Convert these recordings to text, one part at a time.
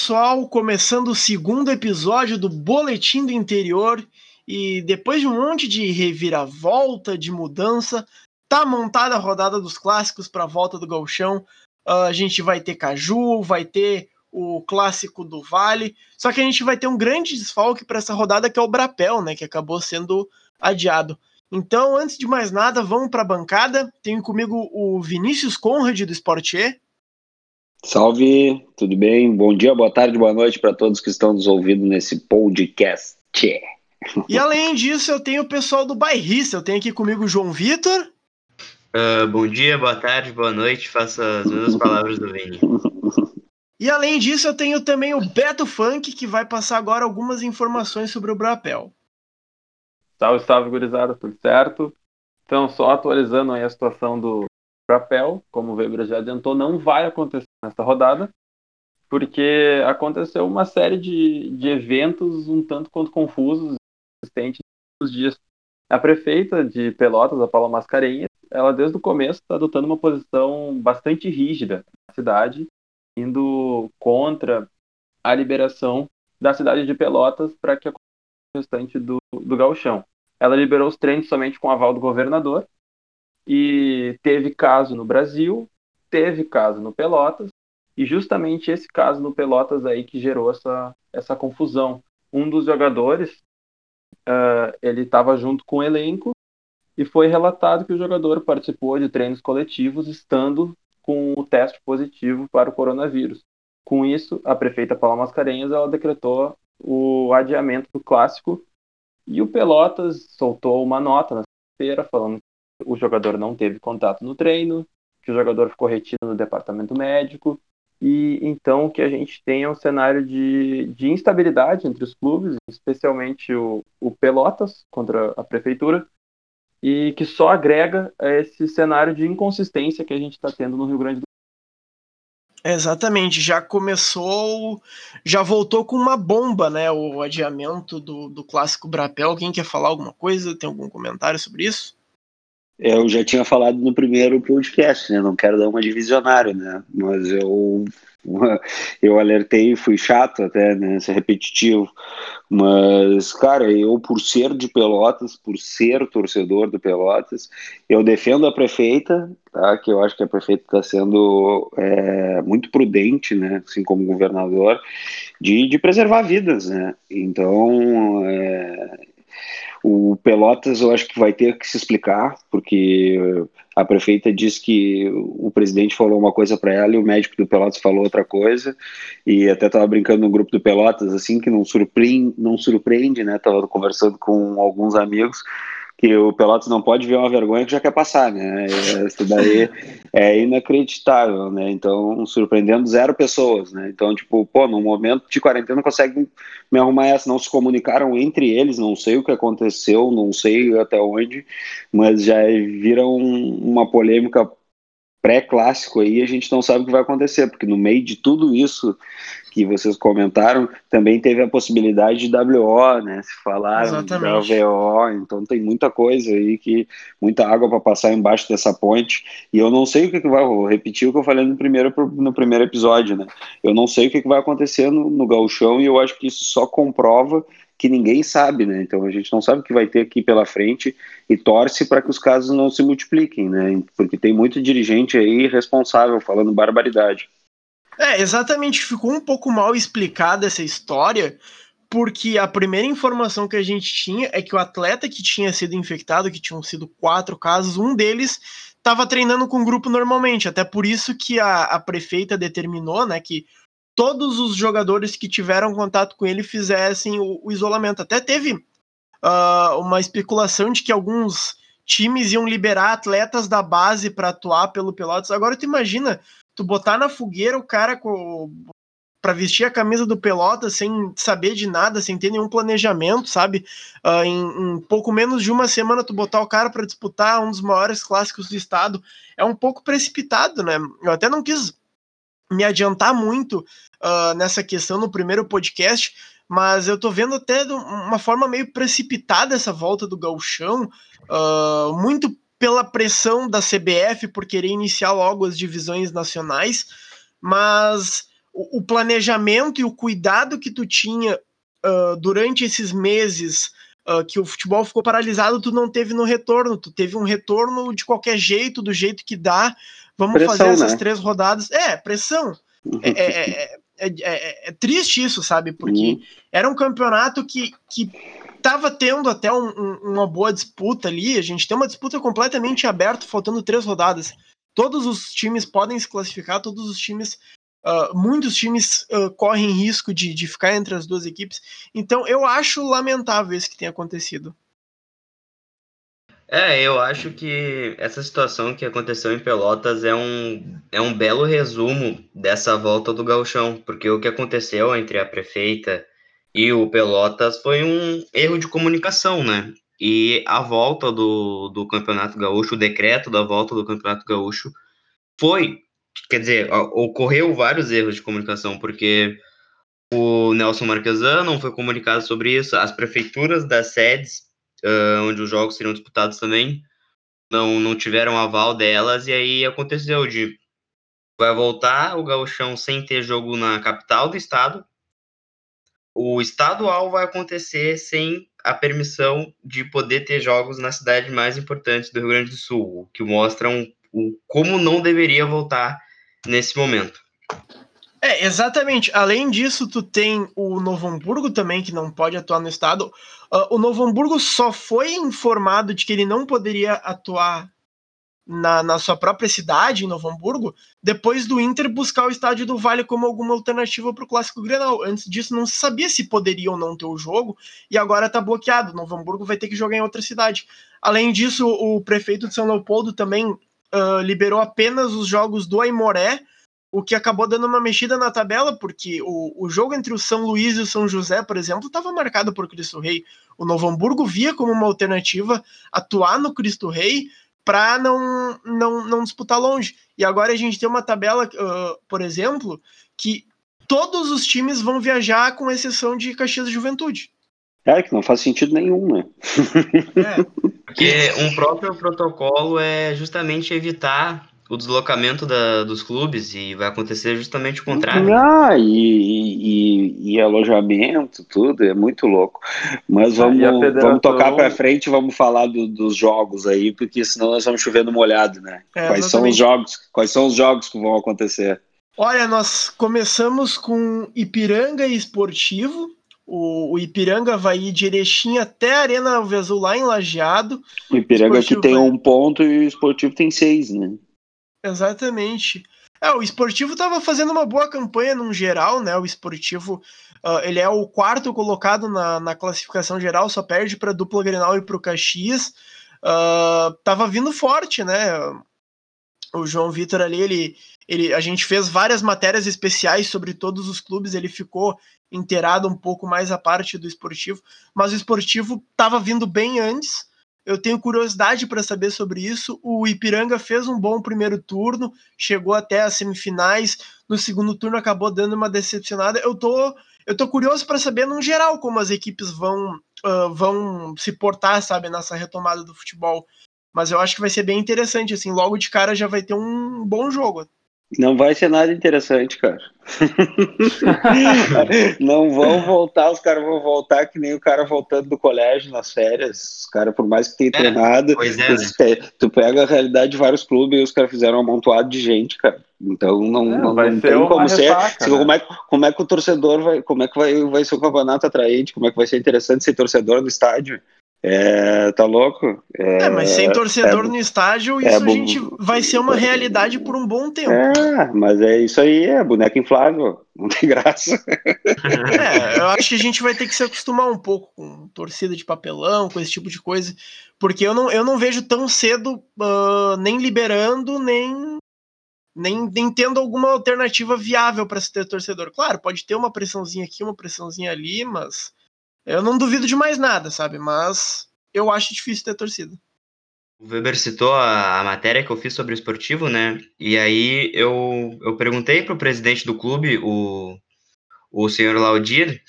Pessoal! Começando o segundo episódio do Boletim do Interior. E depois de um monte de reviravolta, de mudança, tá montada a rodada dos clássicos para a volta do Galchão. Uh, a gente vai ter Caju, vai ter o clássico do Vale. Só que a gente vai ter um grande desfalque para essa rodada que é o Brapel, né? Que acabou sendo adiado. Então, antes de mais nada, vamos para a bancada. Tenho comigo o Vinícius Conrad do Sportier. Salve, tudo bem? Bom dia, boa tarde, boa noite para todos que estão nos ouvindo nesse podcast. E além disso, eu tenho o pessoal do Bairrista. Eu tenho aqui comigo o João Vitor. Uh, bom dia, boa tarde, boa noite. Faço as mesmas palavras do Vini. E além disso, eu tenho também o Beto Funk, que vai passar agora algumas informações sobre o Brapel. Salve, salve, gurizada, tudo certo? Então, só atualizando aí a situação do Brapel, como o Weber já adiantou, não vai acontecer nesta rodada, porque aconteceu uma série de, de eventos um tanto quanto confusos existentes nos dias. A prefeita de Pelotas, a Paula Mascarenhas, ela desde o começo está adotando uma posição bastante rígida na cidade, indo contra a liberação da cidade de Pelotas para que aconteça o restante do, do gauchão. Ela liberou os treinos somente com aval do governador e teve caso no Brasil, teve caso no Pelotas e justamente esse caso no Pelotas aí que gerou essa, essa confusão. Um dos jogadores, uh, ele estava junto com o elenco e foi relatado que o jogador participou de treinos coletivos estando com o teste positivo para o coronavírus. Com isso, a prefeita Paula Mascarenhas ela decretou o adiamento do clássico e o Pelotas soltou uma nota na feira falando o jogador não teve contato no treino, que o jogador ficou retido no departamento médico e então que a gente tem é um cenário de, de instabilidade entre os clubes, especialmente o, o Pelotas contra a prefeitura, e que só agrega esse cenário de inconsistência que a gente está tendo no Rio Grande do Sul. Exatamente, já começou, já voltou com uma bomba, né? O adiamento do, do clássico Brapel. Alguém quer falar alguma coisa? Tem algum comentário sobre isso? Eu já tinha falado no primeiro podcast, né? Não quero dar uma divisionária, né? Mas eu eu alertei, fui chato até, né? Ser repetitivo. Mas, cara, eu por ser de Pelotas, por ser torcedor do Pelotas, eu defendo a prefeita, tá? Que eu acho que a prefeita está sendo é, muito prudente, né? Assim como governador, de, de preservar vidas, né? Então, é, o Pelotas eu acho que vai ter que se explicar, porque a prefeita disse que o presidente falou uma coisa para ela e o médico do Pelotas falou outra coisa, e até estava brincando no grupo do Pelotas, assim, que não surpreende, não surpreende né? Estava conversando com alguns amigos que o Pelotas não pode ver uma vergonha que já quer passar, né? Isso daí é inacreditável, né? Então, surpreendendo zero pessoas, né? Então, tipo, pô, num momento de quarentena não conseguem me arrumar essa, não se comunicaram entre eles, não sei o que aconteceu, não sei até onde, mas já viram uma polêmica pré-clássico aí, a gente não sabe o que vai acontecer, porque no meio de tudo isso que vocês comentaram, também teve a possibilidade de WO, né? Se falaram de WO, então tem muita coisa aí que muita água para passar embaixo dessa ponte. E eu não sei o que, que vai, vou repetir o que eu falei no primeiro no primeiro episódio, né? Eu não sei o que, que vai acontecer no, no gauchão e eu acho que isso só comprova que ninguém sabe, né? Então a gente não sabe o que vai ter aqui pela frente e torce para que os casos não se multipliquem, né? Porque tem muito dirigente aí responsável falando barbaridade. É, exatamente, ficou um pouco mal explicada essa história, porque a primeira informação que a gente tinha é que o atleta que tinha sido infectado, que tinham sido quatro casos, um deles estava treinando com o grupo normalmente, até por isso que a, a prefeita determinou, né, que todos os jogadores que tiveram contato com ele fizessem o, o isolamento. Até teve uh, uma especulação de que alguns times iam liberar atletas da base para atuar pelo Pelotas. Agora tu imagina, tu botar na fogueira o cara para vestir a camisa do Pelotas sem saber de nada, sem ter nenhum planejamento, sabe? Uh, em, em, pouco menos de uma semana tu botar o cara para disputar um dos maiores clássicos do estado é um pouco precipitado, né? Eu até não quis me adiantar muito uh, nessa questão no primeiro podcast, mas eu tô vendo até uma forma meio precipitada essa volta do Galchão, uh, muito pela pressão da CBF por querer iniciar logo as divisões nacionais, mas o, o planejamento e o cuidado que tu tinha uh, durante esses meses uh, que o futebol ficou paralisado, tu não teve no retorno. Tu teve um retorno de qualquer jeito, do jeito que dá. Vamos pressão, fazer essas né? três rodadas. É, pressão. É, é, é, é, triste isso, sabe? Porque uhum. era um campeonato que, que tava tendo até um, um, uma boa disputa ali. A gente tem uma disputa completamente aberta, faltando três rodadas. Todos os times podem se classificar, todos os times Uh, muitos times uh, correm risco de, de ficar entre as duas equipes. Então eu acho lamentável isso que tem acontecido. É, eu acho que essa situação que aconteceu em Pelotas é um, é um belo resumo dessa volta do gauchão, porque o que aconteceu entre a prefeita e o Pelotas foi um erro de comunicação, né? E a volta do, do Campeonato Gaúcho, o decreto da volta do Campeonato Gaúcho, foi quer dizer, ocorreu vários erros de comunicação, porque o Nelson Marquesan não foi comunicado sobre isso, as prefeituras das sedes, uh, onde os jogos seriam disputados também, não, não tiveram aval delas, e aí aconteceu de vai voltar o gauchão sem ter jogo na capital do estado, o estadual vai acontecer sem a permissão de poder ter jogos na cidade mais importante do Rio Grande do Sul, o que mostra um, um, como não deveria voltar nesse momento. É, exatamente. Além disso, tu tem o Novo Hamburgo também, que não pode atuar no estado. Uh, o Novo Hamburgo só foi informado de que ele não poderia atuar na, na sua própria cidade, em Novo Hamburgo, depois do Inter buscar o estádio do Vale como alguma alternativa para o Clássico Grenal. Antes disso, não se sabia se poderia ou não ter o jogo, e agora está bloqueado. Novo Hamburgo vai ter que jogar em outra cidade. Além disso, o prefeito de São Leopoldo também uh, liberou apenas os jogos do Aimoré, o que acabou dando uma mexida na tabela, porque o, o jogo entre o São Luís e o São José, por exemplo, estava marcado por Cristo Rei. O Novo Hamburgo via como uma alternativa atuar no Cristo Rei para não, não, não disputar longe. E agora a gente tem uma tabela, uh, por exemplo, que todos os times vão viajar, com exceção de Caxias e Juventude. É, que não faz sentido nenhum, né? É. Porque um próprio protocolo é justamente evitar o deslocamento da, dos clubes e vai acontecer justamente o contrário. Ah, e, e, e alojamento, tudo, é muito louco. Mas vamos, federação... vamos tocar para frente vamos falar do, dos jogos aí, porque senão nós vamos chover no molhado, né? É, quais são os jogos? Quais são os jogos que vão acontecer? Olha, nós começamos com Ipiranga e Esportivo, o, o, Ipiranga vai ir de Erechim até a Arena Alves lá em Lajeado. O Ipiranga o que tem vai... um ponto e o Esportivo tem seis, né? Exatamente. É, o Esportivo estava fazendo uma boa campanha no geral, né? O Esportivo uh, ele é o quarto colocado na, na classificação geral, só perde para dupla Grenal e para o Caxias. Uh, tava vindo forte, né? O João Vitor ali, ele, ele, a gente fez várias matérias especiais sobre todos os clubes, ele ficou inteirado um pouco mais a parte do esportivo, mas o esportivo estava vindo bem antes. Eu tenho curiosidade para saber sobre isso. O Ipiranga fez um bom primeiro turno, chegou até as semifinais. No segundo turno acabou dando uma decepcionada. Eu tô, eu tô curioso para saber, no geral, como as equipes vão, uh, vão se portar, sabe, nessa retomada do futebol. Mas eu acho que vai ser bem interessante, assim, logo de cara já vai ter um bom jogo. Não vai ser nada interessante, cara. não vão voltar, os caras vão voltar que nem o cara voltando do colégio nas férias. Os caras, por mais que tenha é, treinado, é, né? tu pega a realidade de vários clubes e os caras fizeram um amontoado de gente, cara. Então não, é, não, não tem como ser. Ressaca, né? como, é, como é que o torcedor vai. Como é que vai, vai ser o campeonato atraente? Como é que vai ser interessante ser torcedor no estádio? É, tá louco? É, é mas sem torcedor é, no estádio, é isso a gente vai ser uma realidade por um bom tempo. É, mas é isso aí, é boneca inflável, não tem graça. É, eu acho que a gente vai ter que se acostumar um pouco com torcida de papelão, com esse tipo de coisa, porque eu não, eu não vejo tão cedo uh, nem liberando, nem, nem, nem tendo alguma alternativa viável para se ter torcedor. Claro, pode ter uma pressãozinha aqui, uma pressãozinha ali, mas eu não duvido de mais nada, sabe? Mas eu acho difícil ter torcida. O Weber citou a, a, matéria que eu fiz sobre o esportivo, né? E aí eu, eu perguntei para o presidente do clube, o, o senhor Laudir,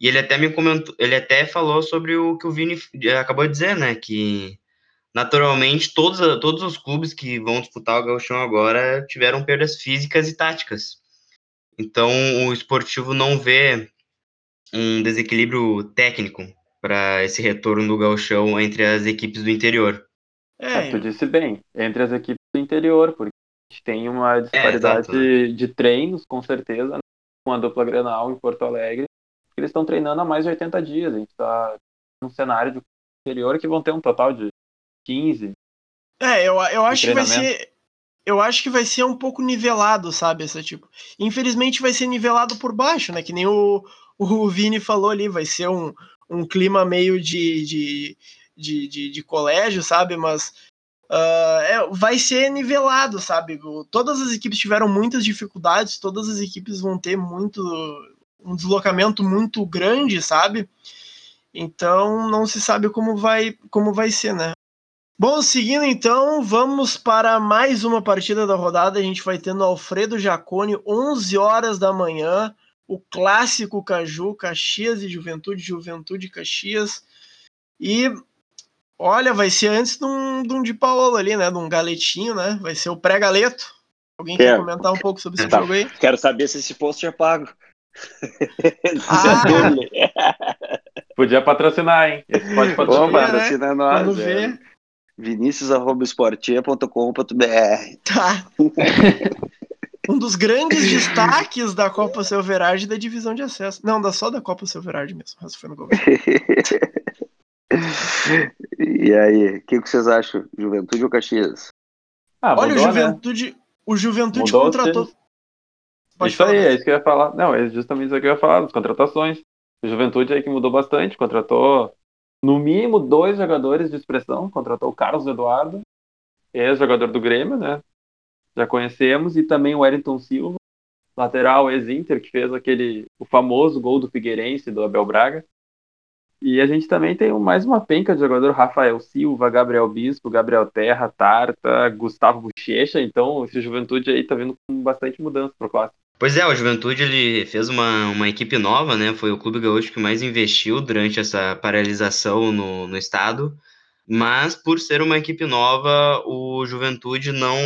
e ele até me comentou, ele até falou sobre o que o Vini acabou de dizer, né? Que naturalmente todos, todos os clubes que vão disputar o Gauchão agora tiveram perdas físicas e táticas. Então o esportivo não vê um desequilíbrio técnico para esse retorno do gauchão entre as equipes do interior. É, tu disse bem, entre as equipes do interior, porque a gente tem uma disparidade é, de treinos, com certeza, né? com a dupla Grenal em Porto Alegre, eles estão treinando há mais de 80 dias. A gente está num cenário de interior que vão ter um total de 15. É, eu, eu acho que vai ser. Eu acho que vai ser um pouco nivelado, sabe? Essa tipo. Infelizmente vai ser nivelado por baixo, né? Que nem o, o Vini falou ali, vai ser um, um clima meio de, de, de, de, de colégio, sabe? Mas uh, é, vai ser nivelado, sabe? Todas as equipes tiveram muitas dificuldades, todas as equipes vão ter muito um deslocamento muito grande, sabe? Então não se sabe como vai como vai ser, né? Bom, seguindo então, vamos para mais uma partida da rodada. A gente vai tendo Alfredo Jacone, 11 horas da manhã, o clássico Caju, Caxias e Juventude, Juventude Caxias. E olha, vai ser antes de um, de um de Paulo ali, né? De um galetinho, né? Vai ser o pré-galeto. Alguém quer comentar um pouco sobre esse tá. jogo aí? Quero saber se esse post é pago. Ah. Podia patrocinar, hein? Esse pode patrocinar. Opa, patrocina né? nós. Vamos ver. É. Vinicius.esportia.com.br Tá. um dos grandes destaques da Copa Silverard da divisão de acesso. Não, da só da Copa Silverard mesmo. Mas foi no governo. e aí, o que, que, vocês acham? Juventude ou Caxias? Ah, Olha, o né? Juventude, né? o Juventude mudou contratou. Pode isso falar. aí, é isso que eu ia falar. Não, é justamente isso que eu ia falar, das contratações. O Juventude aí que mudou bastante, contratou no mínimo dois jogadores de expressão, contratou o Carlos Eduardo, ex-jogador do Grêmio, né? Já conhecemos, e também o Wellington Silva, lateral ex-Inter, que fez aquele o famoso gol do Figueirense, do Abel Braga. E a gente também tem mais uma penca de jogador, Rafael Silva, Gabriel Bispo, Gabriel Terra, Tarta, Gustavo Bochecha, então esse Juventude aí tá vindo com bastante mudança pro clássico. Pois é, o Juventude ele fez uma, uma equipe nova, né? Foi o clube gaúcho que mais investiu durante essa paralisação no, no estado. Mas por ser uma equipe nova, o Juventude não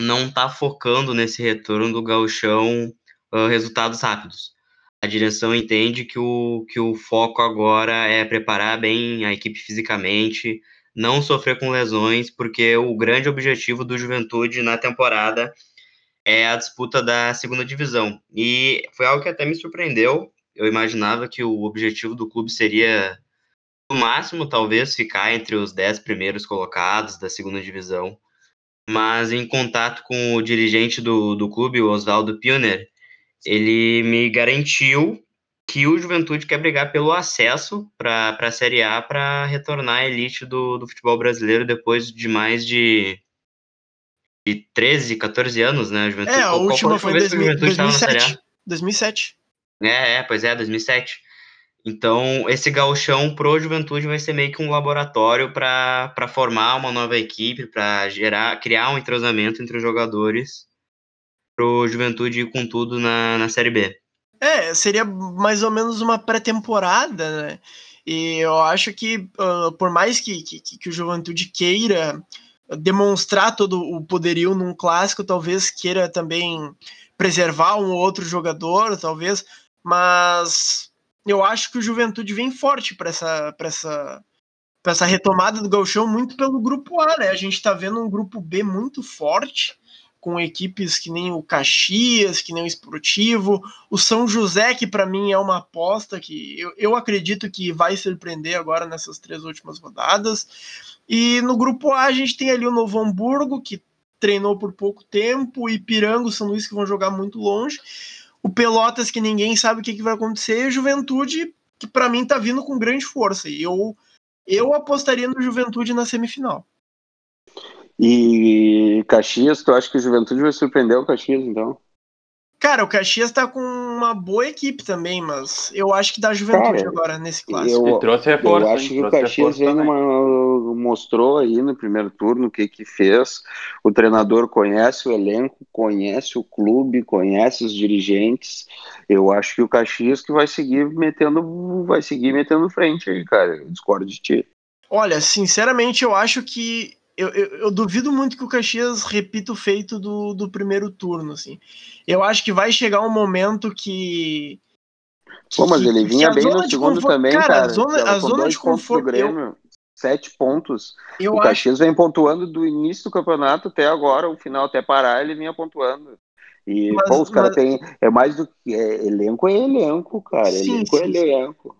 não está focando nesse retorno do gauchão uh, resultados rápidos. A direção entende que o, que o foco agora é preparar bem a equipe fisicamente, não sofrer com lesões, porque o grande objetivo do Juventude na temporada é a disputa da segunda divisão. E foi algo que até me surpreendeu. Eu imaginava que o objetivo do clube seria, no máximo, talvez, ficar entre os dez primeiros colocados da segunda divisão. Mas em contato com o dirigente do, do clube, o Oswaldo Pioner, ele me garantiu que o Juventude quer brigar pelo acesso para a Série A para retornar à elite do, do futebol brasileiro depois de mais de de 13, 14 anos, né? A Juventude, é, a última foi em 2007. 2007. É, é, pois é, 2007. Então, esse gauchão pro Juventude vai ser meio que um laboratório para formar uma nova equipe, para gerar, criar um entrosamento entre os jogadores pro Juventude ir com tudo na, na Série B. É, seria mais ou menos uma pré-temporada, né? E eu acho que, uh, por mais que, que, que o Juventude queira demonstrar todo o poderio num clássico, talvez queira também preservar um ou outro jogador, talvez, mas eu acho que o Juventude vem forte para essa, essa, essa retomada do Gauchão, muito pelo grupo A, né? A gente está vendo um grupo B muito forte, com equipes que nem o Caxias, que nem o Esportivo, o São José, que para mim é uma aposta que eu, eu acredito que vai surpreender agora nessas três últimas rodadas. E no grupo A a gente tem ali o Novo Hamburgo, que treinou por pouco tempo, e Piranga, São Luís, que vão jogar muito longe. O Pelotas, que ninguém sabe o que, que vai acontecer, e o Juventude, que para mim tá vindo com grande força. E eu, eu apostaria no Juventude na semifinal. E Caxias, tu acha que o Juventude vai surpreender o Caxias, então? Cara, o Caxias tá com uma boa equipe também, mas eu acho que dá juventude Cara, agora nesse clássico. Eu, trouxe reforço, eu acho que o Caxias numa, mostrou aí no primeiro turno o que que fez. O treinador conhece o elenco, conhece o clube, conhece os dirigentes. Eu acho que o Caxias que vai seguir metendo, vai seguir metendo frente aí, cara. Eu discordo de ti. Olha, sinceramente, eu acho que eu, eu, eu, duvido muito que o Caxias repita o feito do, do primeiro turno, assim. Eu acho que vai chegar um momento que. que Pô, mas ele vinha bem no segundo conforto, também, cara. cara. A zona, a zona de conforto. Grêmio, eu, sete pontos. o Caxias acho... vem pontuando do início do campeonato até agora, o final até parar, ele vinha pontuando. E, mas, pô, os caras mas... têm. É mais do que. É, elenco é elenco, cara. Sim, elenco é sim, é elenco.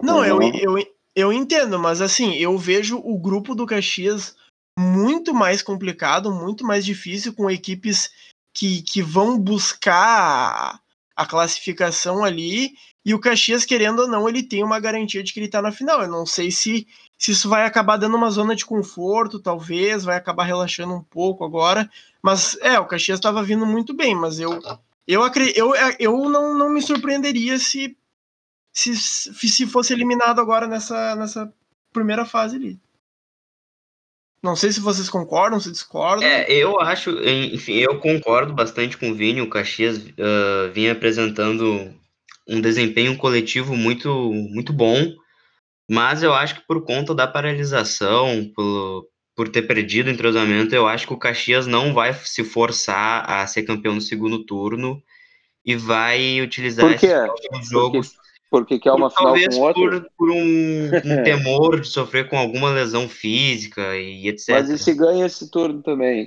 Não, eu, eu, eu entendo, mas assim, eu vejo o grupo do Caxias muito mais complicado, muito mais difícil, com equipes que, que vão buscar a classificação ali, e o Caxias, querendo ou não, ele tem uma garantia de que ele está na final. Eu não sei se, se isso vai acabar dando uma zona de conforto, talvez, vai acabar relaxando um pouco agora, mas é, o Caxias estava vindo muito bem, mas eu eu, eu, eu não, não me surpreenderia se, se, se fosse eliminado agora nessa, nessa primeira fase ali. Não sei se vocês concordam, se discordam. É, eu acho, enfim, eu concordo bastante com o Vini. O Caxias uh, vinha apresentando um desempenho coletivo muito, muito bom, mas eu acho que por conta da paralisação, por, por ter perdido o entrosamento, eu acho que o Caxias não vai se forçar a ser campeão no segundo turno e vai utilizar esses jogos. Porque porque quer uma final com outro? Por, por um, um temor de sofrer com alguma lesão física e etc. Mas e se ganha esse turno também?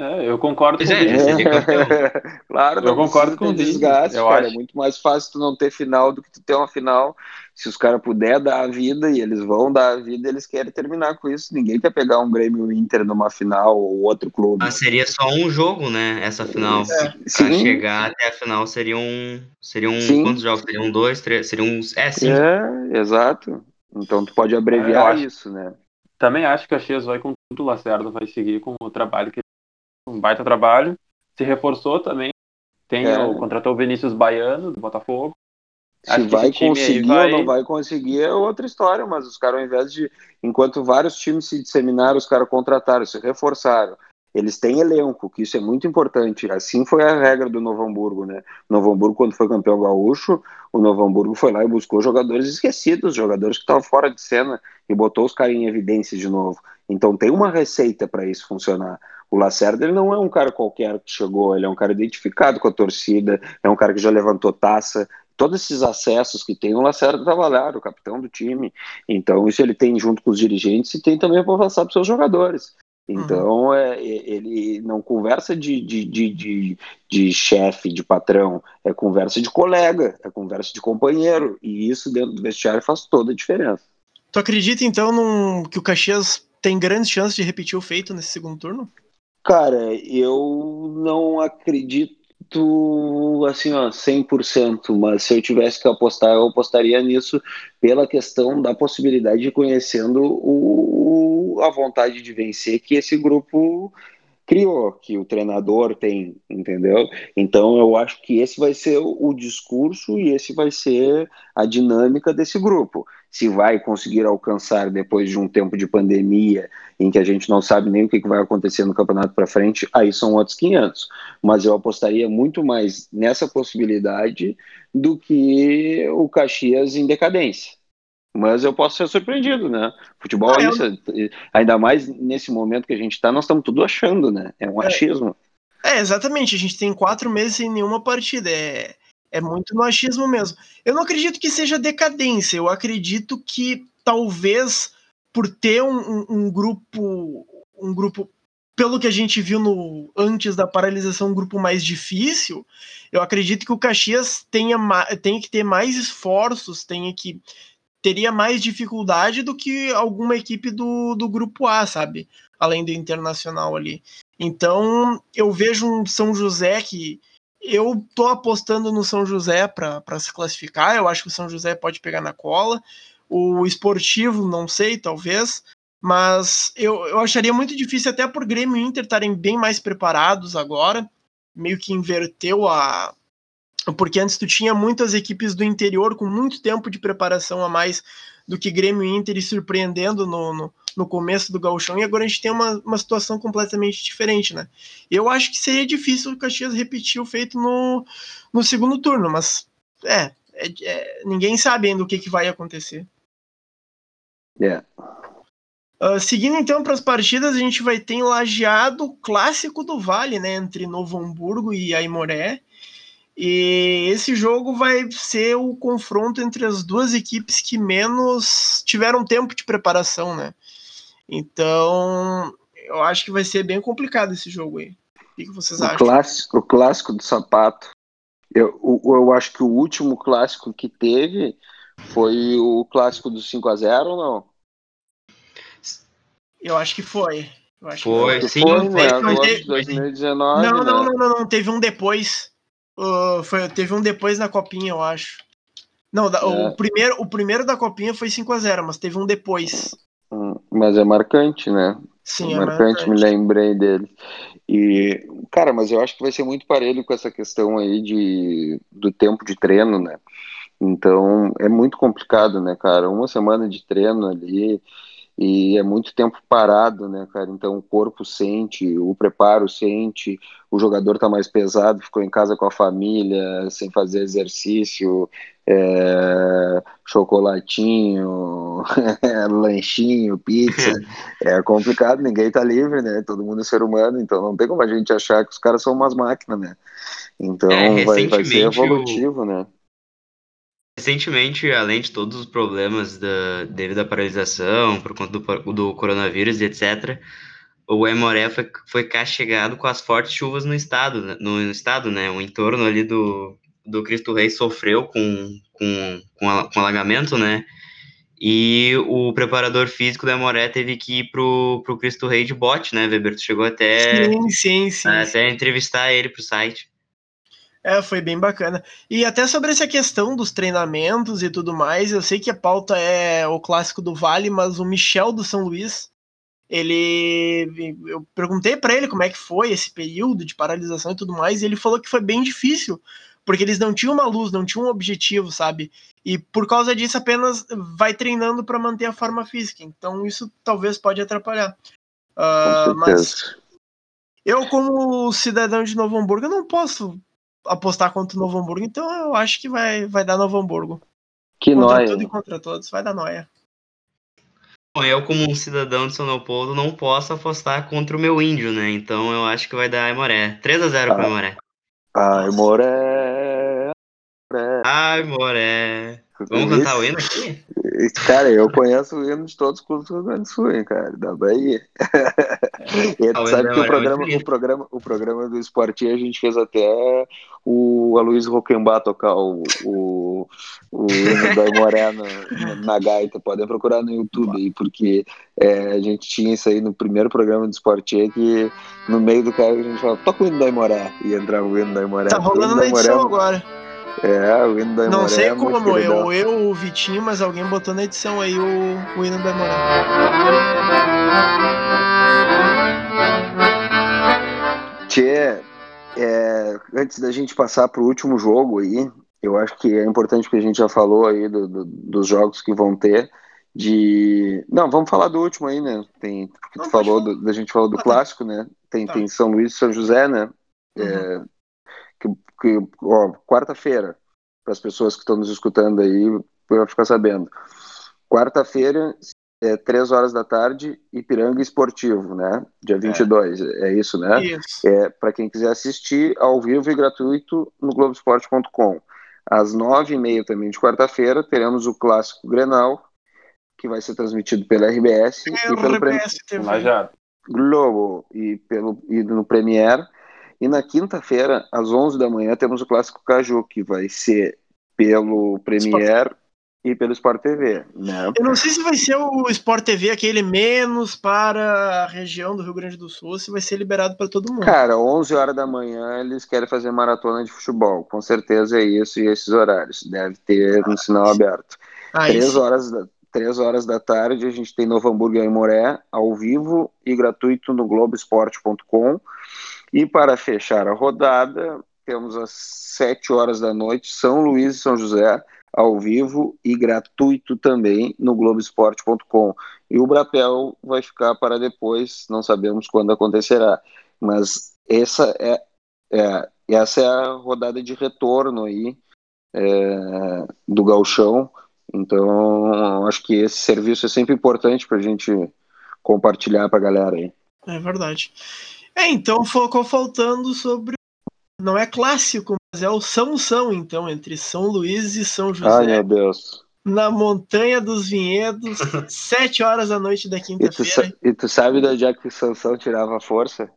É, eu concordo pois com é, é. Claro, eu concordo com o desgaste, eu cara. Acho. É muito mais fácil tu não ter final do que tu ter uma final. Se os caras puder dar a vida e eles vão dar a vida, eles querem terminar com isso. Ninguém quer pegar um Grêmio Inter numa final ou outro clube. Mas seria só um jogo, né? Essa final. É. Pra chegar até a final seriam. Seriam Sim. quantos jogos? Seriam dois, três? Seriam. É, sim. É, exato. Então tu pode abreviar é, isso, né? Também acho que a Chias vai com tudo, o Lacerda vai seguir com o trabalho que um baita trabalho. Se reforçou também. Tem é. o, contratou o Vinícius Baiano, do Botafogo. Se vai conseguir vai... ou não vai conseguir é outra história, mas os caras, ao invés de. Enquanto vários times se disseminaram, os caras contrataram, se reforçaram. Eles têm elenco, que isso é muito importante. Assim foi a regra do Novo Hamburgo, né? Novo Hamburgo, quando foi campeão gaúcho, o Novo Hamburgo foi lá e buscou jogadores esquecidos, jogadores que estavam fora de cena, e botou os caras em evidência de novo. Então tem uma receita para isso funcionar. O Lacerda ele não é um cara qualquer que chegou, ele é um cara identificado com a torcida, é um cara que já levantou taça. Todos esses acessos que tem, o Lacerda trabalhar, o capitão do time. Então, isso ele tem junto com os dirigentes e tem também para passar para os seus jogadores. Então, uhum. é, ele não conversa de, de, de, de, de chefe, de patrão, é conversa de colega, é conversa de companheiro. E isso dentro do vestiário faz toda a diferença. Tu acredita, então, num, que o Caxias tem grandes chances de repetir o feito nesse segundo turno? Cara, eu não acredito assim, ó, 100%, mas se eu tivesse que apostar, eu apostaria nisso pela questão da possibilidade de conhecendo o, a vontade de vencer que esse grupo criou, que o treinador tem, entendeu? Então eu acho que esse vai ser o, discurso e esse vai ser a dinâmica desse grupo. Se vai conseguir alcançar depois de um tempo de pandemia em que a gente não sabe nem o que vai acontecer no campeonato para frente, aí são outros 500. Mas eu apostaria muito mais nessa possibilidade do que o Caxias em decadência mas eu posso ser surpreendido, né? Futebol ah, é isso, eu... ainda mais nesse momento que a gente está, nós estamos tudo achando, né? É um é, achismo. É, exatamente, a gente tem quatro meses sem nenhuma partida, é, é muito no achismo mesmo. Eu não acredito que seja decadência, eu acredito que talvez por ter um, um, um grupo, um grupo pelo que a gente viu no antes da paralisação, um grupo mais difícil, eu acredito que o Caxias tenha, tenha que ter mais esforços, tenha que teria mais dificuldade do que alguma equipe do, do grupo A, sabe? Além do Internacional ali. Então, eu vejo um São José que eu tô apostando no São José para se classificar. Eu acho que o São José pode pegar na cola. O esportivo, não sei, talvez. Mas eu, eu acharia muito difícil, até por Grêmio e Inter estarem bem mais preparados agora. Meio que inverteu a, porque antes tu tinha muitas equipes do interior com muito tempo de preparação a mais do que Grêmio e Inter e surpreendendo no, no, no, começo do gauchão, e agora a gente tem uma, uma situação completamente diferente, né? Eu acho que seria difícil o Caxias repetir o feito no, no segundo turno, mas é, é, é ninguém sabe ainda o que, que vai acontecer. É. Uh, seguindo então para as partidas, a gente vai ter lajeado clássico do Vale, né, entre Novo Hamburgo e Aimoré. E esse jogo vai ser o confronto entre as duas equipes que menos tiveram tempo de preparação, né? Então, eu acho que vai ser bem complicado esse jogo aí. O que, vocês o acham? Clássico, o clássico do sapato. Eu, eu acho que o último clássico que teve foi o clássico do 5 a 0 ou não? Eu acho que foi. Eu acho foi, que sim, foi, foi, né? foi, Foi, 2019. Não, né? não, não, não, não, teve um depois. Uh, foi, teve um depois na copinha, eu acho. Não, da, É. o, primeiro, o primeiro da copinha foi 5 a 0 mas teve um depois. Hum, Mas é marcante, né? Sim, é marcante, me marcante. lembrei dele. E, cara, mas eu acho que vai ser muito parelho com essa questão aí de, do tempo de treino, né? Então, é muito complicado, né, cara? Uma semana de treino ali e é muito tempo parado, né, cara? Então, o corpo sente, o preparo sente, o jogador tá mais pesado, ficou em casa com a família, sem fazer exercício, é, chocolatinho, lanchinho, pizza. É complicado, ninguém tá livre, né? Todo mundo é ser humano, então não tem como a gente achar que os caras são umas máquinas, né? Então É, vai, vai ser recentemente o- evolutivo, né? Recentemente, além de todos os problemas da, devido à paralisação, por conta do, do coronavírus e etc., o Emoré foi, foi castigado com as fortes chuvas no estado, né? no, estado, né? O entorno ali do, do Cristo Rei sofreu com, com, com, ala- com alagamento, né? E o preparador físico do Emoré teve que ir pro, pro Cristo Rei de bote, né, Weber? Tu chegou até, Sim, sim, sim. até entrevistar ele pro site. É, foi bem bacana. E até sobre essa questão dos treinamentos e tudo mais, eu sei que a pauta é o clássico do Vale, mas o Michel do São Luís, ele. Eu perguntei para ele como é que foi esse período de paralisação e tudo mais, e ele falou que foi bem difícil, porque eles não tinham uma luz, não tinham um objetivo, sabe? E por causa disso apenas vai treinando para manter a forma física. Então isso talvez pode atrapalhar. Com mas eu, como cidadão de Novo Hamburgo, eu não posso apostar contra o Novo Hamburgo, então eu acho que vai, vai dar Novo Hamburgo. Que Contra nóia. tudo e contra todos, vai dar noia. Bom, eu, como um cidadão de São Leopoldo, não posso apostar contra o meu índio, né? Então eu acho que vai dar Aimoré. 3x0 Ah. pro Aimoré. Ai, Moré. Ai, Moré. Vamos cantar o hino aqui? Cara, eu conheço o hino de todos os clubes do Rio Grande do Sul, hein, cara, da Bahia. E Ah, o tu sabe que o é programa, o, programa, o programa do esporte a gente fez até o Aloysio Roquembar tocar o, o, o hino da Aimoré na, gaita. Podem procurar no YouTube aí, porque é, a gente tinha isso aí no primeiro programa do esporte que no meio do carro a gente falava, toca o hino da Aimoré, e entrava o hino da Aimoré. Tá rolando na edição agora. É, o hino da Não sei é como, eu, eu, o Vitinho, mas alguém botou na edição aí o, o hino da Moré. Tchê, é, antes da gente passar para o último jogo aí, eu acho que é importante porque a gente já falou aí do- do- dos jogos que vão ter. De. Não, vamos falar do último aí, né? Tem, porque Não, tu pode falou, do, a gente falou do Ah, tá. clássico, né? Tem, Tá. tem São Luís e São José, né? É, que, quarta-feira, para as pessoas que estão nos escutando aí, para ficar sabendo. Quarta-feira, é, três horas da tarde, Ipiranga Esportivo, né? Dia 22, é, isso, né? Isso. É, para quem quiser assistir ao vivo e gratuito no Globoesporte.com. Às nove e meia também de quarta-feira teremos o clássico Grenal, que vai ser transmitido pela RBS e pelo RBS TV. Globo e, pelo, e no Premiere. E na quinta-feira, às 11 da manhã, temos o clássico Caju, que vai ser pelo Premiere e pelo Sport TV, né? Eu não sei se vai ser o Sport TV aquele menos para a região do Rio Grande do Sul, ou se vai ser liberado para todo mundo. Cara, 11 horas da manhã eles querem fazer maratona de futebol. Com certeza é isso e esses horários. Deve ter um sinal aberto. Aí Três sim. horas, da, três horas da tarde a gente tem Novo Hamburgo e Aimoré ao vivo e gratuito no Globoesporte.com. E para fechar a rodada, temos às 7 horas da noite São Luís e São José ao vivo e gratuito também no Globoesporte.com. E o Brapel vai ficar para depois, não sabemos quando acontecerá. Mas essa é, é essa é a rodada de retorno aí é, do Galchão. Então, acho que esse serviço é sempre importante para a gente compartilhar pra galera aí. É verdade. É, então ficou faltando sobre. Não é clássico, mas é o São São, então, entre São Luís e São José. Ai, meu Deus. Na Montanha dos Vinhedos, sete horas da noite da E quinta-feira. sa- e tu sabe de onde é que o Sansão tirava força?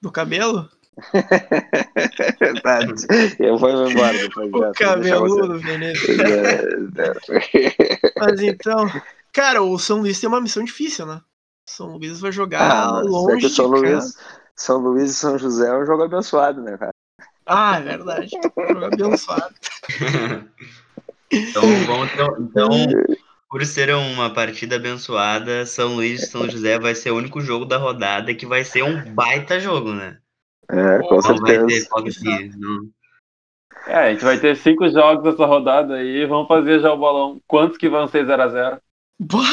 Do cabelo? Tá, eu vou embora depois O dessa, deixa cabeludo, Vinícius. você. Mas então, cara, o São Luís tem uma missão difícil, né? São Luís vai jogar Ah, mas é longe que São de Luís, casa. São Luís e São José é um jogo abençoado, né, cara? Ah, é verdade. Jogo abençoado. Então, vamos então, por ser uma partida abençoada, São Luís e São José vai ser o único jogo da rodada que vai ser um baita jogo, né? É, com Não Não vai ter certeza. qualquer que- não. É, a gente vai ter cinco jogos nessa rodada aí. Vamos fazer já o bolão. Quantos que vão ser 0x0? Boa.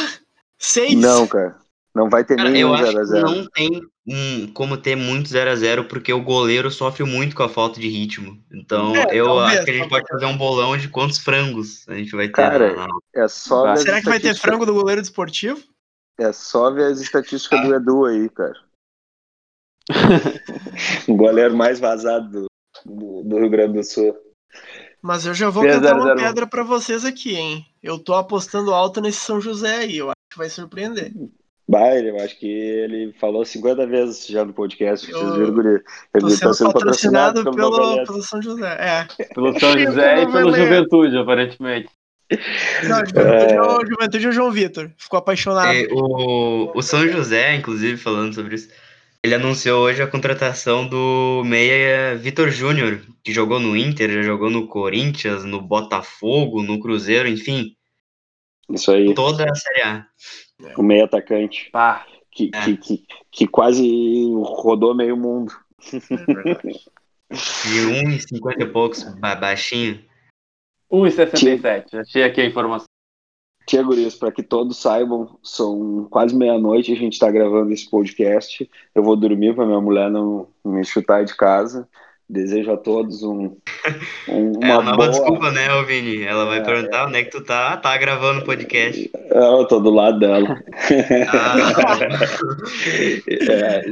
Seis. Não, cara. Não vai ter Cara, eu nenhum acho que 0x0. não tem hum, como ter muito 0 a 0 porque o goleiro sofre muito com a falta de ritmo. Então, É, eu talvez, acho que a gente talvez. pode fazer um bolão de quantos frangos a gente vai ter. Cara, na- É só Será que vai ter frango do goleiro desportivo? É só ver as estatísticas do Edu aí, cara. o goleiro mais vazado do, do, Rio Grande do Sul. Mas eu já vou cantar uma pedra pra vocês aqui, hein? Eu tô apostando alto nesse São José aí. Eu acho que vai surpreender. Bah, eu acho que ele falou 50 vezes já no podcast. Eu Vocês viram, guri? Ele sendo, tá sendo patrocinado, patrocinado pelo, pelo São José. É. Pelo São José e pelo. Juventude, aparentemente. Não, Juventude é o Juventude é o João Vitor. Ficou apaixonado. É, o, o São José, inclusive, falando sobre isso, ele anunciou hoje a contratação do meia Vitor Júnior, que jogou no Inter, já jogou no Corinthians, no Botafogo, no Cruzeiro, enfim, Isso aí, toda a Série A. o meio atacante. Pá. Que, É. que, que, que quase rodou meio mundo. É verdade. De 1,50 e poucos, ba- baixinho. 1,67. Achei aqui a informação. Tia Gurias, para que todos saibam, são quase meia-noite a gente está gravando esse podcast. Eu vou dormir para minha mulher não me chutar de casa. Desejo a todos um, um- É uma nova boa. desculpa, né, Vini? Ela vai É, perguntar onde é que tu tá. Tá gravando podcast. Ah, Eu tô do lado dela. Ah, É,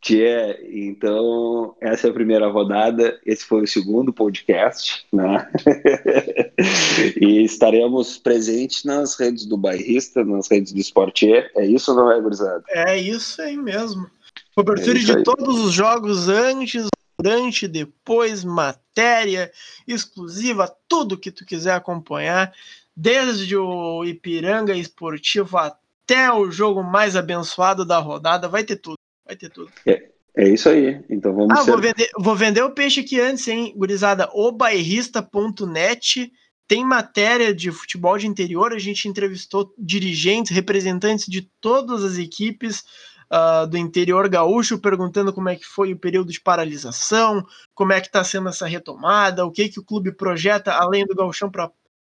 tia, então essa é a primeira rodada, esse foi o segundo podcast, né? e estaremos presentes nas redes do Bairrista, nas redes do Sportier, é isso ou não é, gurizada? É isso aí mesmo. Cobertura É de todos os jogos antes, durante, depois, matéria exclusiva, tudo que tu quiser acompanhar, desde o Ipiranga Esportivo até o jogo mais abençoado da rodada, vai ter tudo. Vai ter tudo. É isso aí, então vamos Ah, ser... vou vender, vou vender o peixe aqui antes, hein, gurizada. Obairrista.net tem matéria de futebol de interior. A gente entrevistou dirigentes, representantes de todas as equipes ah, do interior gaúcho, perguntando como é que foi o período de paralisação, como é que está sendo essa retomada, o que, que o clube projeta além do gauchão para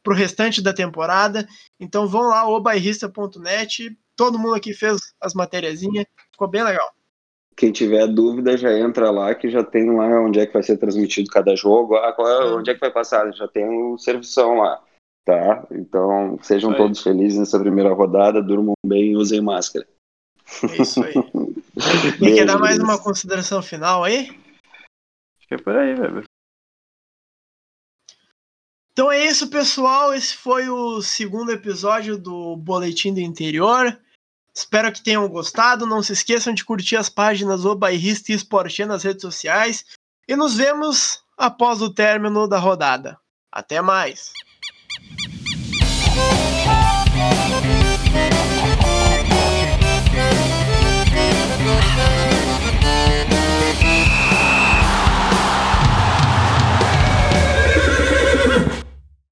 o restante da temporada. Então vão lá, obairrista.net. Todo mundo aqui fez as matériazinhas. Ficou bem legal. Quem tiver dúvida já entra lá, que já tem lá onde é que vai ser transmitido cada jogo, ah, qual é- onde é que vai passar, já tem o servição lá, tá? Então sejam todos felizes nessa primeira rodada, durmam bem e usem máscara. É isso aí. E quer dar mais uma consideração final aí? Acho que é por aí, velho. Então é isso, pessoal. Esse foi o segundo episódio do Boletim do Interior. Espero que tenham gostado. Não se esqueçam de curtir as páginas O Bairrista e Esporte nas redes sociais. E nos vemos após o término da rodada. Até mais!